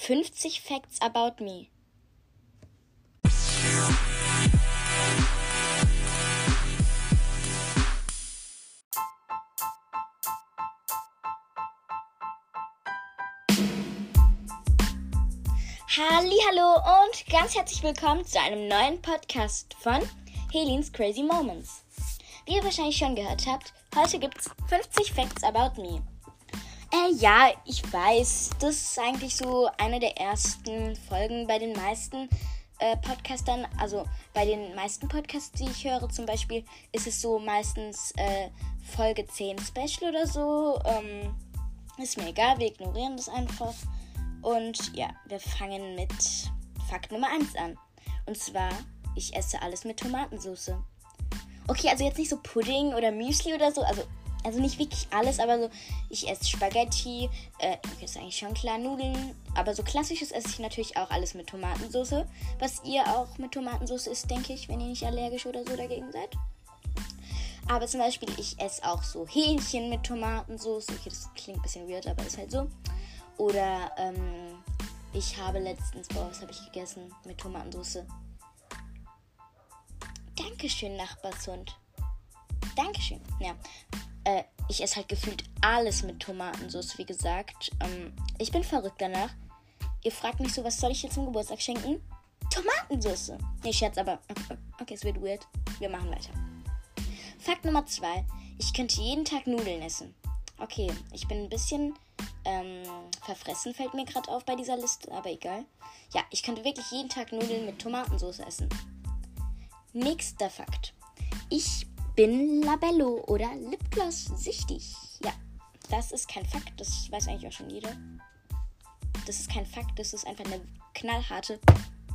50 Facts about me. Hallo und ganz herzlich willkommen zu einem neuen Podcast von Helens Crazy Moments. Wie ihr wahrscheinlich schon gehört habt, heute gibt's 50 Facts about me. Äh, ja, ich weiß, das ist eigentlich so eine der ersten Folgen bei den meisten äh, Podcastern. Also bei den meisten Podcasts, die ich höre, zum Beispiel, ist es so meistens äh, Folge 10 Special oder so. Ähm, ist mir egal, wir ignorieren das einfach. Und ja, wir fangen mit Fakt Nummer 1 an. Und zwar, ich esse alles mit Tomatensauce. Okay, also jetzt nicht so Pudding oder Müsli oder so. Also also nicht wirklich alles, aber so, ich esse Spaghetti, äh, okay, ist eigentlich schon klar, Nudeln, aber so klassisches esse ich natürlich auch alles mit Tomatensauce, was ihr auch mit Tomatensauce isst, denke ich, wenn ihr nicht allergisch oder so dagegen seid. Aber zum Beispiel, ich esse auch so Hähnchen mit Tomatensauce. Okay, das klingt ein bisschen weird, aber ist halt so. Oder ähm, ich habe letztens, boah, was habe ich gegessen mit Tomatensauce? Dankeschön, Nachbarshund. Dankeschön. Ja, äh, ich esse halt gefühlt alles mit Tomatensauce, wie gesagt. Ähm, ich bin verrückt danach. Ihr fragt mich so, was soll ich jetzt zum Geburtstag schenken? Tomatensauce. Nee, Scherz, aber okay, es wird weird. Wir machen weiter. Fakt Nummer zwei. Ich könnte jeden Tag Nudeln essen. Okay, ich bin ein bisschen ähm, verfressen, fällt mir gerade auf bei dieser Liste, aber egal. Ja, ich könnte wirklich jeden Tag Nudeln mit Tomatensauce essen. Nächster Fakt. Ich bin Labello oder Lipgloss süchtig. Ja, das ist kein Fakt, das weiß eigentlich auch schon jeder. Das ist kein Fakt, das ist einfach eine knallharte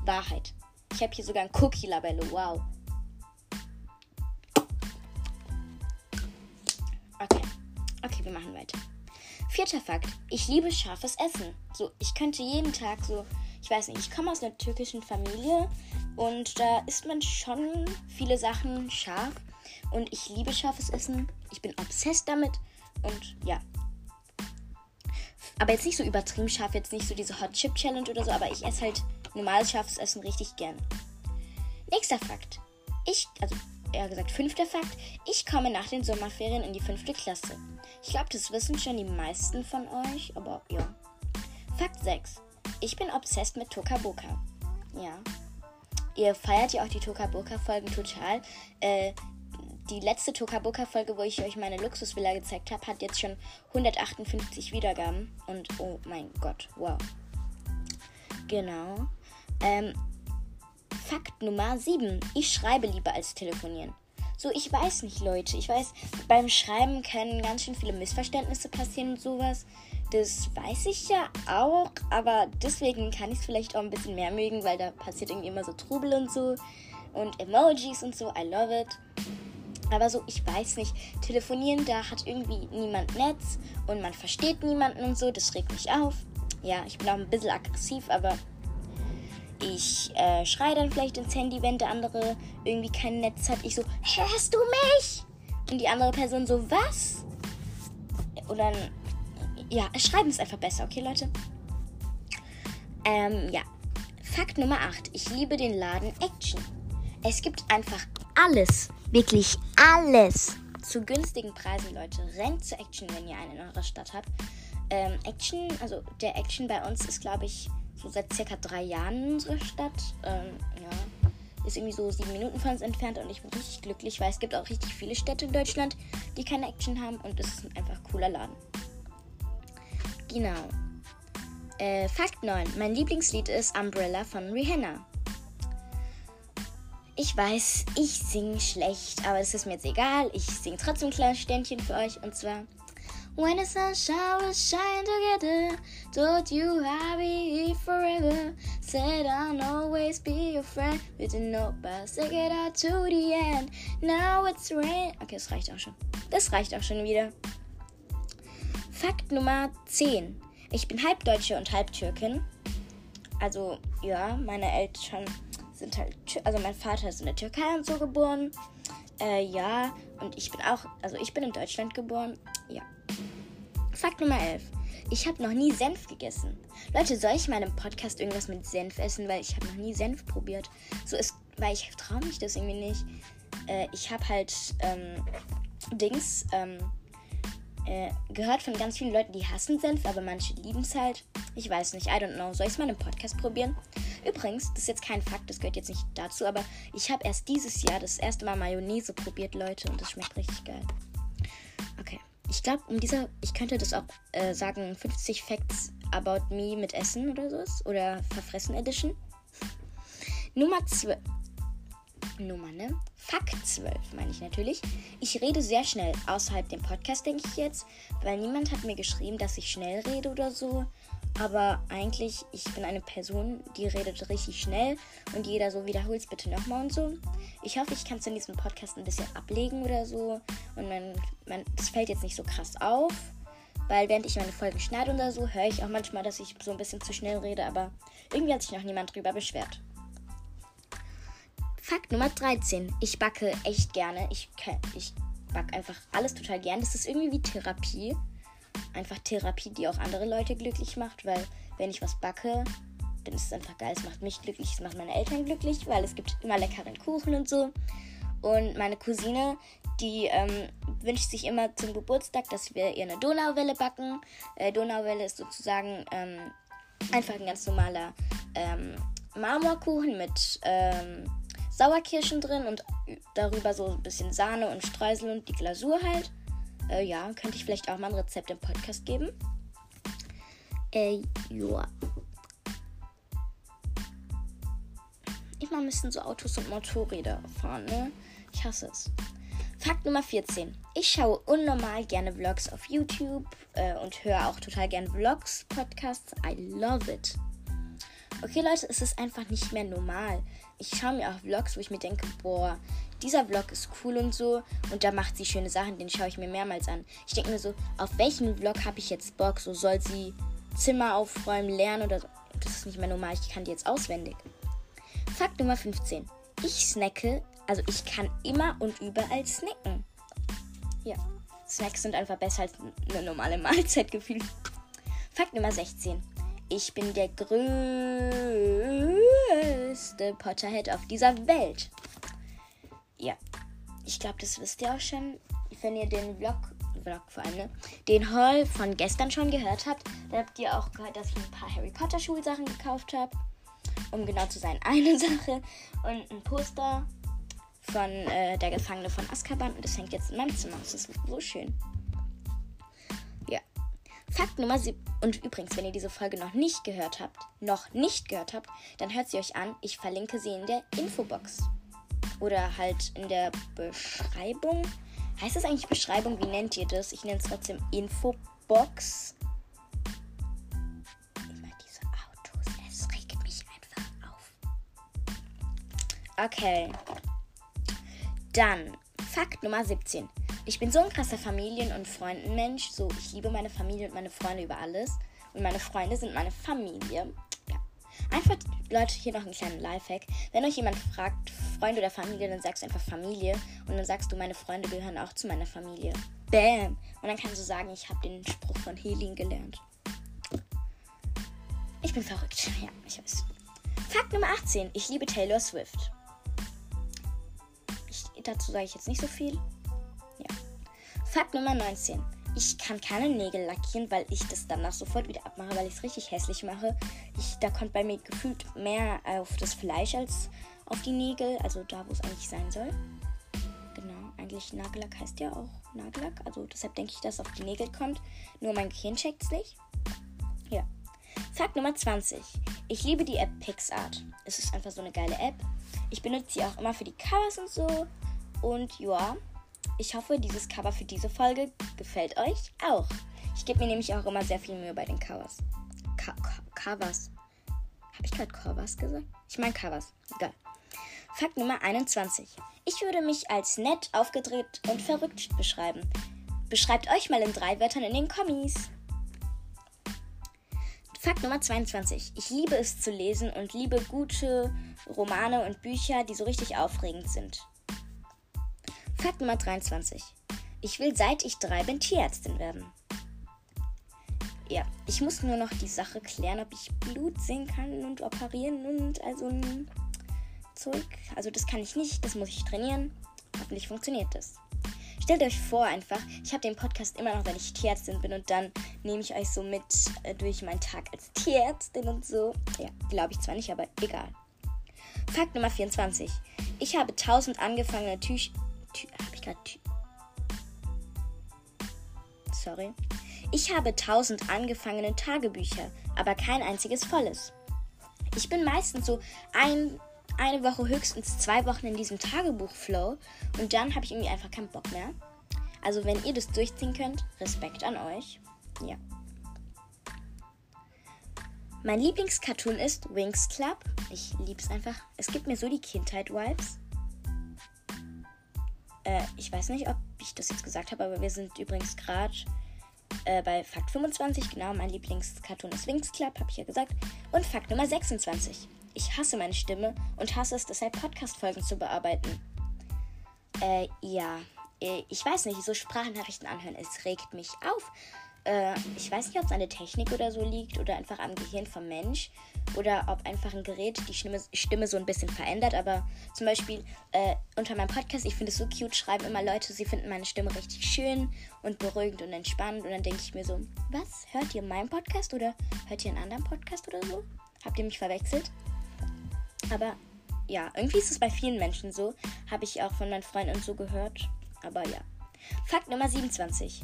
Wahrheit. Ich habe hier sogar ein Cookie Labello, wow. Okay, okay, wir machen weiter. Vierter Fakt. Ich liebe scharfes Essen. So, ich könnte jeden Tag so, ich weiß nicht, ich komme aus einer türkischen Familie und da isst man schon viele Sachen scharf. Und ich liebe scharfes Essen. Ich bin obsessed damit. Und ja. Aber jetzt nicht so übertrieben scharf, jetzt nicht so diese Hot Chip Challenge oder so, aber ich esse halt normales scharfes Essen richtig gern. Nächster Fakt. Ich, also eher gesagt fünfter Fakt. Ich komme nach den Sommerferien in die fünfte Klasse. Ich glaube, das wissen schon die meisten von euch, aber ja. Fakt 6. Ich bin obsessed mit Tokaboka. Ja. Ihr feiert ja auch die Tokaboka-Folgen total. Äh, die letzte Tokaboka-Folge, wo ich euch meine Luxusvilla gezeigt habe, hat jetzt schon 158 Wiedergaben. Und oh mein Gott, wow. Genau. Ähm, Fakt Nummer 7. Ich schreibe lieber als telefonieren. So, ich weiß nicht, Leute. Ich weiß, beim Schreiben können ganz schön viele Missverständnisse passieren und sowas. Das weiß ich ja auch, aber deswegen kann ich es vielleicht auch ein bisschen mehr mögen, weil da passiert irgendwie immer so Trubel und so. Und Emojis und so. I love it. Aber so, ich weiß nicht, telefonieren, da hat irgendwie niemand Netz und man versteht niemanden und so, das regt mich auf. Ja, ich bin auch ein bisschen aggressiv, aber ich äh, schreie dann vielleicht ins Handy, wenn der andere irgendwie kein Netz hat. Ich so, hörst du mich? Und die andere Person so, was? Und dann, ja, schreiben ist einfach besser, okay, Leute? Ähm, ja. Fakt Nummer 8. Ich liebe den Laden Action. Es gibt einfach alles Wirklich alles. Zu günstigen Preisen, Leute. Rennt zu Action, wenn ihr einen in eurer Stadt habt. Ähm, Action, also der Action bei uns ist, glaube ich, so seit circa drei Jahren in unserer Stadt. Ähm, ja. Ist irgendwie so sieben Minuten von uns entfernt und ich bin richtig glücklich, weil es gibt auch richtig viele Städte in Deutschland, die keine Action haben und es ist einfach ein cooler Laden. Genau. Äh, Fakt 9. Mein Lieblingslied ist Umbrella von Rihanna. Ich weiß, ich singe schlecht, aber es ist mir jetzt egal. Ich singe trotzdem ein kleines Ständchen für euch und zwar When the sun showers shine together, told you I'll forever. Said I'll always be your friend. We didn't know, but it out to the end. Now it's rain. Okay, das reicht auch schon. Das reicht auch schon wieder. Fakt Nummer 10. Ich bin halb Deutsche und halb Türkin. Also, ja, meine Eltern sind halt, also mein Vater ist in der Türkei und so geboren. Äh, ja, und ich bin auch, also ich bin in Deutschland geboren. Ja. Fakt Nummer 11. Ich habe noch nie Senf gegessen. Leute, soll ich mal im Podcast irgendwas mit Senf essen? Weil ich habe noch nie Senf probiert. So ist, weil ich traue mich das irgendwie nicht. Äh, ich habe halt ähm, Dings ähm, äh, gehört von ganz vielen Leuten, die hassen Senf, aber manche lieben es halt. Ich weiß nicht, I don't know. Soll ich es mal im Podcast probieren? Übrigens, das ist jetzt kein Fakt, das gehört jetzt nicht dazu, aber ich habe erst dieses Jahr das erste Mal Mayonnaise probiert, Leute, und das schmeckt richtig geil. Okay. Ich glaube, um dieser, ich könnte das auch äh, sagen, 50 Facts about me mit Essen oder sowas. Oder Verfressen Edition. Nummer 12. Nummer, ne? Fakt 12, meine ich natürlich. Ich rede sehr schnell außerhalb dem Podcast, denke ich jetzt, weil niemand hat mir geschrieben, dass ich schnell rede oder so. Aber eigentlich, ich bin eine Person, die redet richtig schnell und jeder so wiederholt es bitte nochmal und so. Ich hoffe, ich kann es in diesem Podcast ein bisschen ablegen oder so. Und man, man, das fällt jetzt nicht so krass auf. Weil während ich meine Folgen schneide oder so, höre ich auch manchmal, dass ich so ein bisschen zu schnell rede, aber irgendwie hat sich noch niemand drüber beschwert. Fakt Nummer 13. Ich backe echt gerne. Ich, ich backe einfach alles total gern. Das ist irgendwie wie Therapie einfach Therapie, die auch andere Leute glücklich macht, weil wenn ich was backe, dann ist es einfach geil. Es macht mich glücklich, es macht meine Eltern glücklich, weil es gibt immer leckeren Kuchen und so. Und meine Cousine, die ähm, wünscht sich immer zum Geburtstag, dass wir ihr eine Donauwelle backen. Äh, Donauwelle ist sozusagen ähm, einfach ein ganz normaler ähm, Marmorkuchen mit ähm, Sauerkirschen drin und darüber so ein bisschen Sahne und Streusel und die Glasur halt. Äh, ja, könnte ich vielleicht auch mal ein Rezept im Podcast geben. Äh, ja. Immer müssen so Autos und Motorräder fahren, ne? Ich hasse es. Fakt Nummer 14. Ich schaue unnormal gerne Vlogs auf YouTube äh, und höre auch total gerne Vlogs, Podcasts. I love it. Okay, Leute, es ist einfach nicht mehr normal. Ich schaue mir auch Vlogs, wo ich mir denke, boah, dieser Vlog ist cool und so und da macht sie schöne Sachen, den schaue ich mir mehrmals an. Ich denke mir so, auf welchen Vlog habe ich jetzt Bock? So soll sie Zimmer aufräumen, lernen oder so. Das ist nicht mehr normal, ich kann die jetzt auswendig. Fakt Nummer 15. Ich snacke, also ich kann immer und überall snacken. Ja, Snacks sind einfach besser als eine normale Mahlzeit gefühlt. Fakt Nummer 16. Ich bin der größte Potterhead auf dieser Welt. Ja, ich glaube, das wisst ihr auch schon. Wenn ihr den Vlog, Vlog vor allem, ne? den Haul von gestern schon gehört habt, dann habt ihr auch gehört, dass ich ein paar Harry Potter Schulsachen gekauft habe. Um genau zu sein, eine Sache. Und ein Poster von äh, der Gefangene von Azkaban. Und das hängt jetzt in meinem Zimmer. Das ist so schön. Fakt Nummer 7. Und übrigens, wenn ihr diese Folge noch nicht gehört habt, noch nicht gehört habt, dann hört sie euch an. Ich verlinke sie in der Infobox oder halt in der Beschreibung. Heißt das eigentlich Beschreibung? Wie nennt ihr das? Ich nenne es trotzdem Infobox. Immer diese Autos. Es regt mich einfach auf. Okay. Dann Fakt Nummer 17. Ich bin so ein krasser Familien- und Freundenmensch. So, ich liebe meine Familie und meine Freunde über alles. Und meine Freunde sind meine Familie. Einfach, Leute, hier noch einen kleinen Lifehack. Wenn euch jemand fragt, Freund oder Familie, dann sagst du einfach Familie. Und dann sagst du, meine Freunde gehören auch zu meiner Familie. Bam! Und dann kannst du sagen, ich habe den Spruch von Helin gelernt. Ich bin verrückt. Ja, ich weiß. Fakt Nummer 18. Ich liebe Taylor Swift. Ich, dazu sage ich jetzt nicht so viel. Fakt Nummer 19 ich kann keine Nägel lackieren, weil ich das danach sofort wieder abmache, weil ich es richtig hässlich mache. Ich, da kommt bei mir gefühlt mehr auf das Fleisch als auf die Nägel, also da, wo es eigentlich sein soll. Genau, eigentlich Nagellack heißt ja auch Nagellack, also deshalb denke ich, dass es auf die Nägel kommt. Nur mein Gehirn checkt es nicht. Ja. Fakt Nummer 20. Ich liebe die App PixArt. Es ist einfach so eine geile App. Ich benutze sie auch immer für die Covers und so. Und ja, ich hoffe, dieses Cover für diese Folge gefällt euch auch. Ich gebe mir nämlich auch immer sehr viel Mühe bei den Covers. Ka Covers. Habe ich gerade Covers gesagt? Ich meine Covers. Egal. Fakt Nummer 21. Ich würde mich als nett, aufgedreht und verrückt beschreiben. Beschreibt euch mal in drei Wörtern in den Kommis. Fakt Nummer 22. Ich liebe es zu lesen und liebe gute Romane und Bücher, die so richtig aufregend sind. Fakt Nummer 23. Ich will seit ich drei bin Tierärztin werden. Ja, ich muss nur noch die Sache klären, ob ich Blut sehen kann und operieren und also ein Zeug. Also das kann ich nicht, das muss ich trainieren. Hoffentlich funktioniert das. Stellt euch vor einfach, ich habe den Podcast immer noch, wenn ich Tierärztin bin und dann nehme ich euch so mit äh, durch meinen Tag als Tierärztin und so. Ja, glaube ich zwar nicht, aber egal. Fakt Nummer 24. Ich habe 1000 angefangene Tücher. Tü habe ich gerade Sorry. Ich habe 1000 angefangene Tagebücher, aber kein einziges volles. Ich bin meistens so ein eine Woche, höchstens zwei Wochen in diesem Tagebuch-Flow und dann habe ich irgendwie einfach keinen Bock mehr. Also wenn ihr das durchziehen könnt, Respekt an euch. Ja. Mein Lieblingscartoon ist Wings Club. Ich liebe es einfach. Es gibt mir so die Kindheit-Vibes. Äh, ich weiß nicht, ob ich das jetzt gesagt habe, aber wir sind übrigens gerade äh, bei Fakt 25. Genau, mein Lieblingscartoon ist Wings Club, habe ich ja gesagt. Und Fakt Nummer 26. Ich hasse meine Stimme und hasse es deshalb, Podcast-Folgen zu bearbeiten. Äh, ja. Äh, ich weiß nicht, so Sprachnachrichten anhören, es regt mich auf. Äh, ich weiß nicht, ob es an der Technik oder so liegt oder einfach am Gehirn vom Mensch oder ob einfach ein Gerät die Stimme, Stimme so ein bisschen verändert. Aber zum Beispiel äh, unter meinem Podcast, ich finde es so cute, schreiben immer Leute, sie finden meine Stimme richtig schön und beruhigend und entspannt. Und dann denke ich mir so, was? Hört ihr meinen Podcast oder hört ihr einen anderen Podcast oder so? Habt ihr mich verwechselt? Aber ja, irgendwie ist es bei vielen Menschen so. Habe ich auch von meinen Freunden und so gehört. Aber ja. Fakt Nummer 27.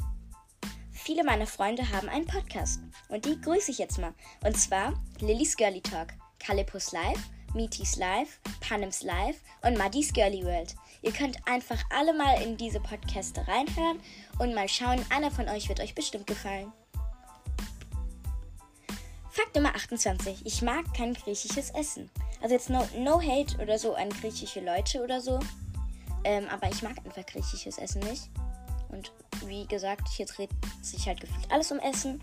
Viele meiner Freunde haben einen Podcast. Und die grüße ich jetzt mal. Und zwar Lillys Girly Talk, Calipus Live, Meeties Live, Panems Live und Maddys Girly World. Ihr könnt einfach alle mal in diese Podcaste reinhören und mal schauen. Einer von euch wird euch bestimmt gefallen. Fakt Nummer 28. Ich mag kein griechisches Essen. Also jetzt no, no hate oder so an griechische Leute oder so. Ähm, aber ich mag einfach griechisches Essen nicht. Und wie gesagt, hier dreht sich halt gefühlt alles um Essen.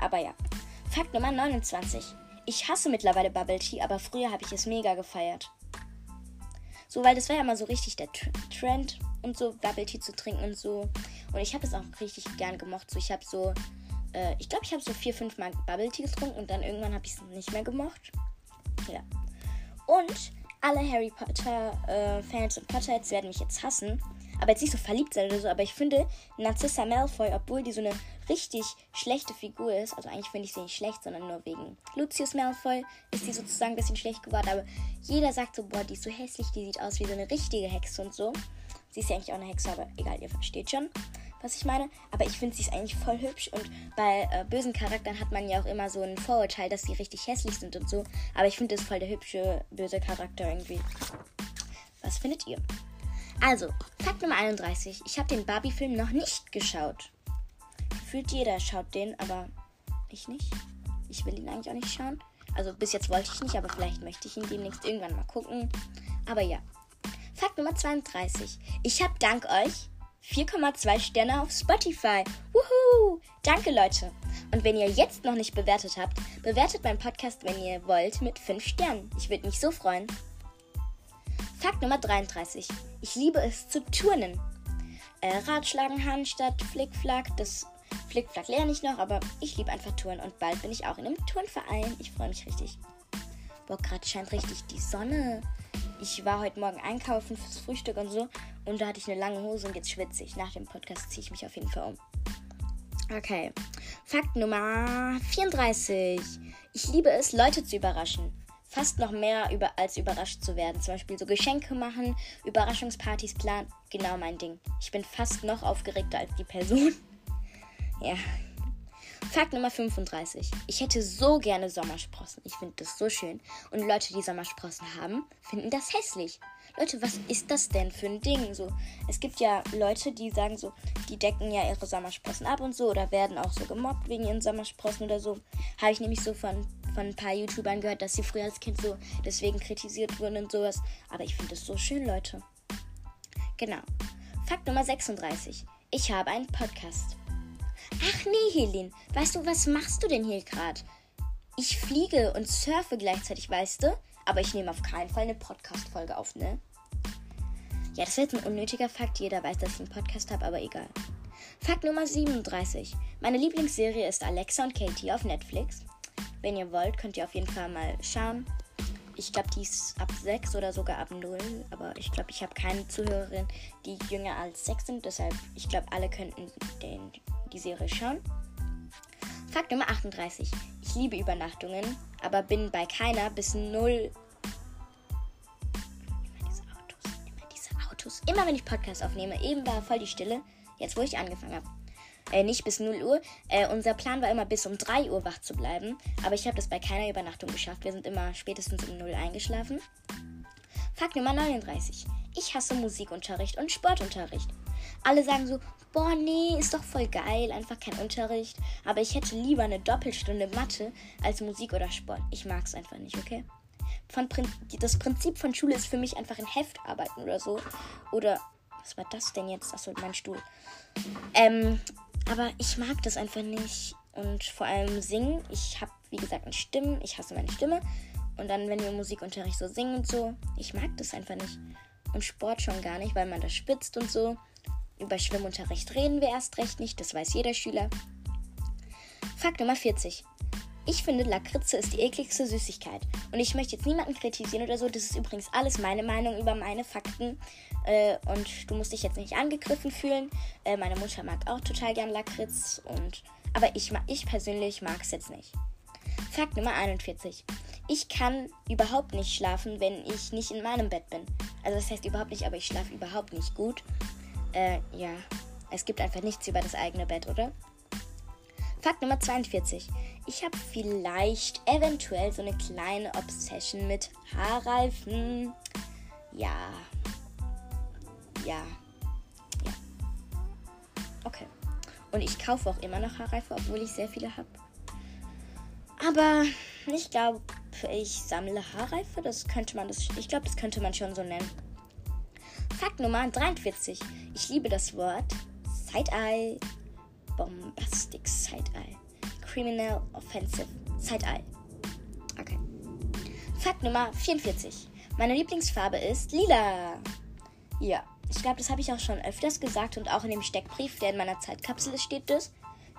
Aber ja. Fakt Nummer 29. Ich hasse mittlerweile Bubble Tea, aber früher habe ich es mega gefeiert. So, weil das war ja mal so richtig der Trend und so Bubble Tea zu trinken und so. Und ich habe es auch richtig gern gemocht. So, ich habe so, äh, ich glaube, ich habe so vier, fünf Mal Bubble Tea getrunken und dann irgendwann habe ich es nicht mehr gemocht. Ja. Und alle Harry Potter-Fans äh, und Potterheads werden mich jetzt hassen. Aber jetzt nicht so verliebt sein oder so. Aber ich finde Narcissa Malfoy, obwohl die so eine richtig schlechte Figur ist, also eigentlich finde ich sie nicht schlecht, sondern nur wegen Lucius Malfoy ist sie sozusagen ein bisschen schlecht geworden. Aber jeder sagt so, boah, die ist so hässlich, die sieht aus wie so eine richtige Hexe und so. Sie ist ja eigentlich auch eine Hexe, aber egal, ihr versteht schon was ich meine. Aber ich finde sie ist eigentlich voll hübsch und bei äh, bösen Charakteren hat man ja auch immer so ein Vorurteil, dass sie richtig hässlich sind und so. Aber ich finde das voll der hübsche, böse Charakter irgendwie. Was findet ihr? Also, Fakt Nummer 31. Ich habe den Barbie-Film noch nicht geschaut. Fühlt jeder schaut den, aber ich nicht. Ich will ihn eigentlich auch nicht schauen. Also bis jetzt wollte ich nicht, aber vielleicht möchte ich ihn demnächst irgendwann mal gucken. Aber ja. Fakt Nummer 32. Ich habe dank euch 4,2 Sterne auf Spotify. Wuhu! Danke, Leute. Und wenn ihr jetzt noch nicht bewertet habt, bewertet meinen Podcast, wenn ihr wollt, mit 5 Sternen. Ich würde mich so freuen. Fakt Nummer 33. Ich liebe es zu turnen. Äh, Ratschlagen, Handstatt, Flickflack. Das Flickflack lerne ich noch, aber ich liebe einfach Touren und bald bin ich auch in einem Turnverein. Ich freue mich richtig. Boah, gerade scheint richtig die Sonne ich war heute Morgen einkaufen fürs Frühstück und so. Und da hatte ich eine lange Hose und jetzt schwitze ich. Nach dem Podcast ziehe ich mich auf jeden Fall um. Okay. Fakt Nummer 34. Ich liebe es, Leute zu überraschen. Fast noch mehr über, als überrascht zu werden. Zum Beispiel so Geschenke machen, Überraschungspartys planen. Genau mein Ding. Ich bin fast noch aufgeregter als die Person. ja, Fakt Nummer 35. Ich hätte so gerne Sommersprossen. Ich finde das so schön. Und Leute, die Sommersprossen haben, finden das hässlich. Leute, was ist das denn für ein Ding? So, es gibt ja Leute, die sagen so, die decken ja ihre Sommersprossen ab und so oder werden auch so gemobbt wegen ihren Sommersprossen oder so. Habe ich nämlich so von, von ein paar YouTubern gehört, dass sie früher als Kind so deswegen kritisiert wurden und sowas. Aber ich finde das so schön, Leute. Genau. Fakt Nummer 36. Ich habe einen Podcast. Ach nee, Helin, weißt du, was machst du denn hier gerade? Ich fliege und surfe gleichzeitig, weißt du? Aber ich nehme auf keinen Fall eine Podcast-Folge auf, ne? Ja, das wäre jetzt ein unnötiger Fakt. Jeder weiß, dass ich einen Podcast habe, aber egal. Fakt Nummer 37. Meine Lieblingsserie ist Alexa und Katie auf Netflix. Wenn ihr wollt, könnt ihr auf jeden Fall mal schauen. Ich glaube, die ist ab 6 oder sogar ab 0. Aber ich glaube, ich habe keine Zuhörerin, die jünger als 6 sind. Deshalb, ich glaube, alle könnten den, die Serie schauen. Fakt Nummer 38. Ich liebe Übernachtungen, aber bin bei keiner bis 0. Immer diese Autos, immer diese Autos. Immer wenn ich Podcast aufnehme, eben war voll die Stille. Jetzt, wo ich angefangen habe äh, nicht bis 0 Uhr. Äh, unser Plan war immer bis um 3 Uhr wach zu bleiben. Aber ich habe das bei keiner Übernachtung geschafft. Wir sind immer spätestens um 0 eingeschlafen. Fakt Nummer 39. Ich hasse Musikunterricht und Sportunterricht. Alle sagen so, boah, nee, ist doch voll geil, einfach kein Unterricht. Aber ich hätte lieber eine Doppelstunde Mathe als Musik oder Sport. Ich mag es einfach nicht, okay? Von Prin das Prinzip von Schule ist für mich einfach ein Heft arbeiten oder so. Oder, was war das denn jetzt? Achso, mein Stuhl. Ähm, aber ich mag das einfach nicht. Und vor allem singen. Ich habe, wie gesagt, eine Stimme. Ich hasse meine Stimme. Und dann, wenn wir Musikunterricht so singen und so, ich mag das einfach nicht. Und Sport schon gar nicht, weil man da spitzt und so. Über Schwimmunterricht reden wir erst recht nicht, das weiß jeder Schüler. Fakt Nummer 40. Ich finde, Lakritze ist die ekligste Süßigkeit. Und ich möchte jetzt niemanden kritisieren oder so. Das ist übrigens alles meine Meinung über meine Fakten. Äh, und du musst dich jetzt nicht angegriffen fühlen. Äh, meine Mutter mag auch total gern Lakritz. Und, aber ich, ich persönlich mag es jetzt nicht. Fakt Nummer 41. Ich kann überhaupt nicht schlafen, wenn ich nicht in meinem Bett bin. Also das heißt überhaupt nicht, aber ich schlafe überhaupt nicht gut. Äh, ja. Es gibt einfach nichts über das eigene Bett, oder? Fakt Nummer 42. Ich habe vielleicht eventuell so eine kleine Obsession mit Haarreifen. Ja. Ja. Ja. Okay. Und ich kaufe auch immer noch Haarreifen, obwohl ich sehr viele habe. Aber ich glaube, ich sammle Haarreife. Das könnte man das. Ich glaube, das könnte man schon so nennen. Fakt Nummer 43. Ich liebe das Wort Side-Eye. Bombastic Side-Eye. Criminal Offensive Side-Eye. Okay. Fakt Nummer 44. Meine Lieblingsfarbe ist lila. Ja, ich glaube, das habe ich auch schon öfters gesagt und auch in dem Steckbrief, der in meiner Zeitkapsel ist, steht das.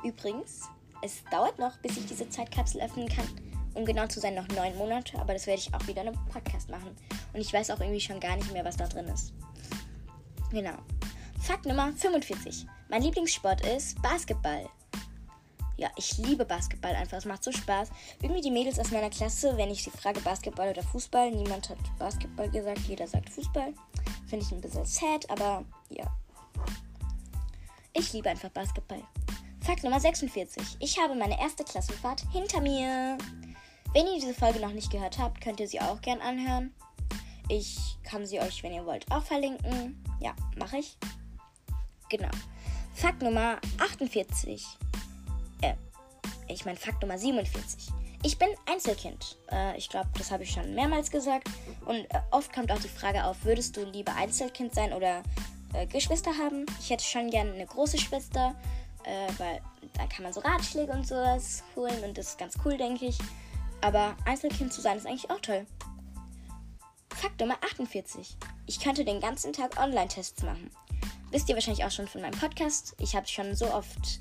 Übrigens, es dauert noch, bis ich diese Zeitkapsel öffnen kann. Um genau zu sein, noch neun Monate, aber das werde ich auch wieder in einem Podcast machen. Und ich weiß auch irgendwie schon gar nicht mehr, was da drin ist. Genau. Fakt Nummer 45. Mein Lieblingssport ist Basketball. Ja, ich liebe Basketball einfach. Es macht so Spaß. Irgendwie die Mädels aus meiner Klasse, wenn ich sie frage, Basketball oder Fußball, niemand hat Basketball gesagt, jeder sagt Fußball. Finde ich ein bisschen sad, aber ja. Ich liebe einfach Basketball. Fakt Nummer 46. Ich habe meine erste Klassenfahrt hinter mir. Wenn ihr diese Folge noch nicht gehört habt, könnt ihr sie auch gern anhören. Ich kann sie euch, wenn ihr wollt, auch verlinken. Ja, mache ich. Genau. Fakt Nummer 48. Äh, ich meine Fakt Nummer 47. Ich bin Einzelkind. Äh, ich glaube, das habe ich schon mehrmals gesagt. Und äh, oft kommt auch die Frage auf, würdest du lieber Einzelkind sein oder äh, Geschwister haben? Ich hätte schon gerne eine große Schwester, äh, weil da kann man so Ratschläge und sowas holen und das ist ganz cool, denke ich. Aber Einzelkind zu sein ist eigentlich auch toll. Fakt Nummer 48. Ich könnte den ganzen Tag Online-Tests machen. Wisst ihr wahrscheinlich auch schon von meinem Podcast. Ich habe schon so oft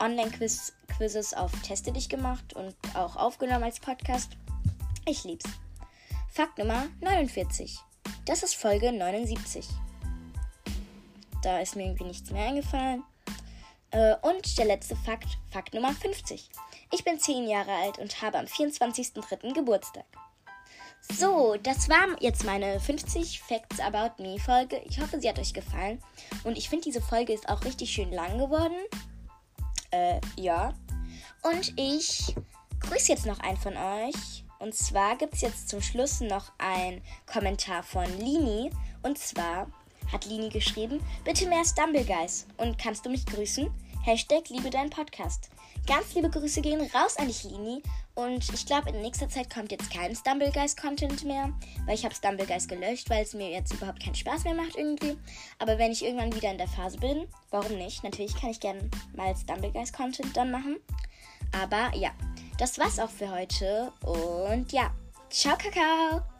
Online-Quizzes auf Teste dich gemacht und auch aufgenommen als Podcast. Ich lieb's. Fakt Nummer 49. Das ist Folge 79. Da ist mir irgendwie nichts mehr eingefallen. Äh, und der letzte Fakt, Fakt Nummer 50. Ich bin 10 Jahre alt und habe am 24.03. Geburtstag. So, das war jetzt meine 50 Facts About Me Folge. Ich hoffe, sie hat euch gefallen. Und ich finde, diese Folge ist auch richtig schön lang geworden. Äh, ja. Und ich grüße jetzt noch einen von euch. Und zwar gibt es jetzt zum Schluss noch einen Kommentar von Lini. Und zwar hat Lini geschrieben, bitte mehr Stumbleguys. Und kannst du mich grüßen? Hashtag liebe deinen Podcast. Ganz liebe Grüße gehen raus an dich, Lini. Und ich glaube, in nächster Zeit kommt jetzt kein Stumblegeist-Content mehr, weil ich habe Stumblegeist gelöscht, weil es mir jetzt überhaupt keinen Spaß mehr macht irgendwie. Aber wenn ich irgendwann wieder in der Phase bin, warum nicht? Natürlich kann ich gerne mal Stumblegeist-Content dann machen. Aber ja, das war's auch für heute. Und ja, ciao, Kakao!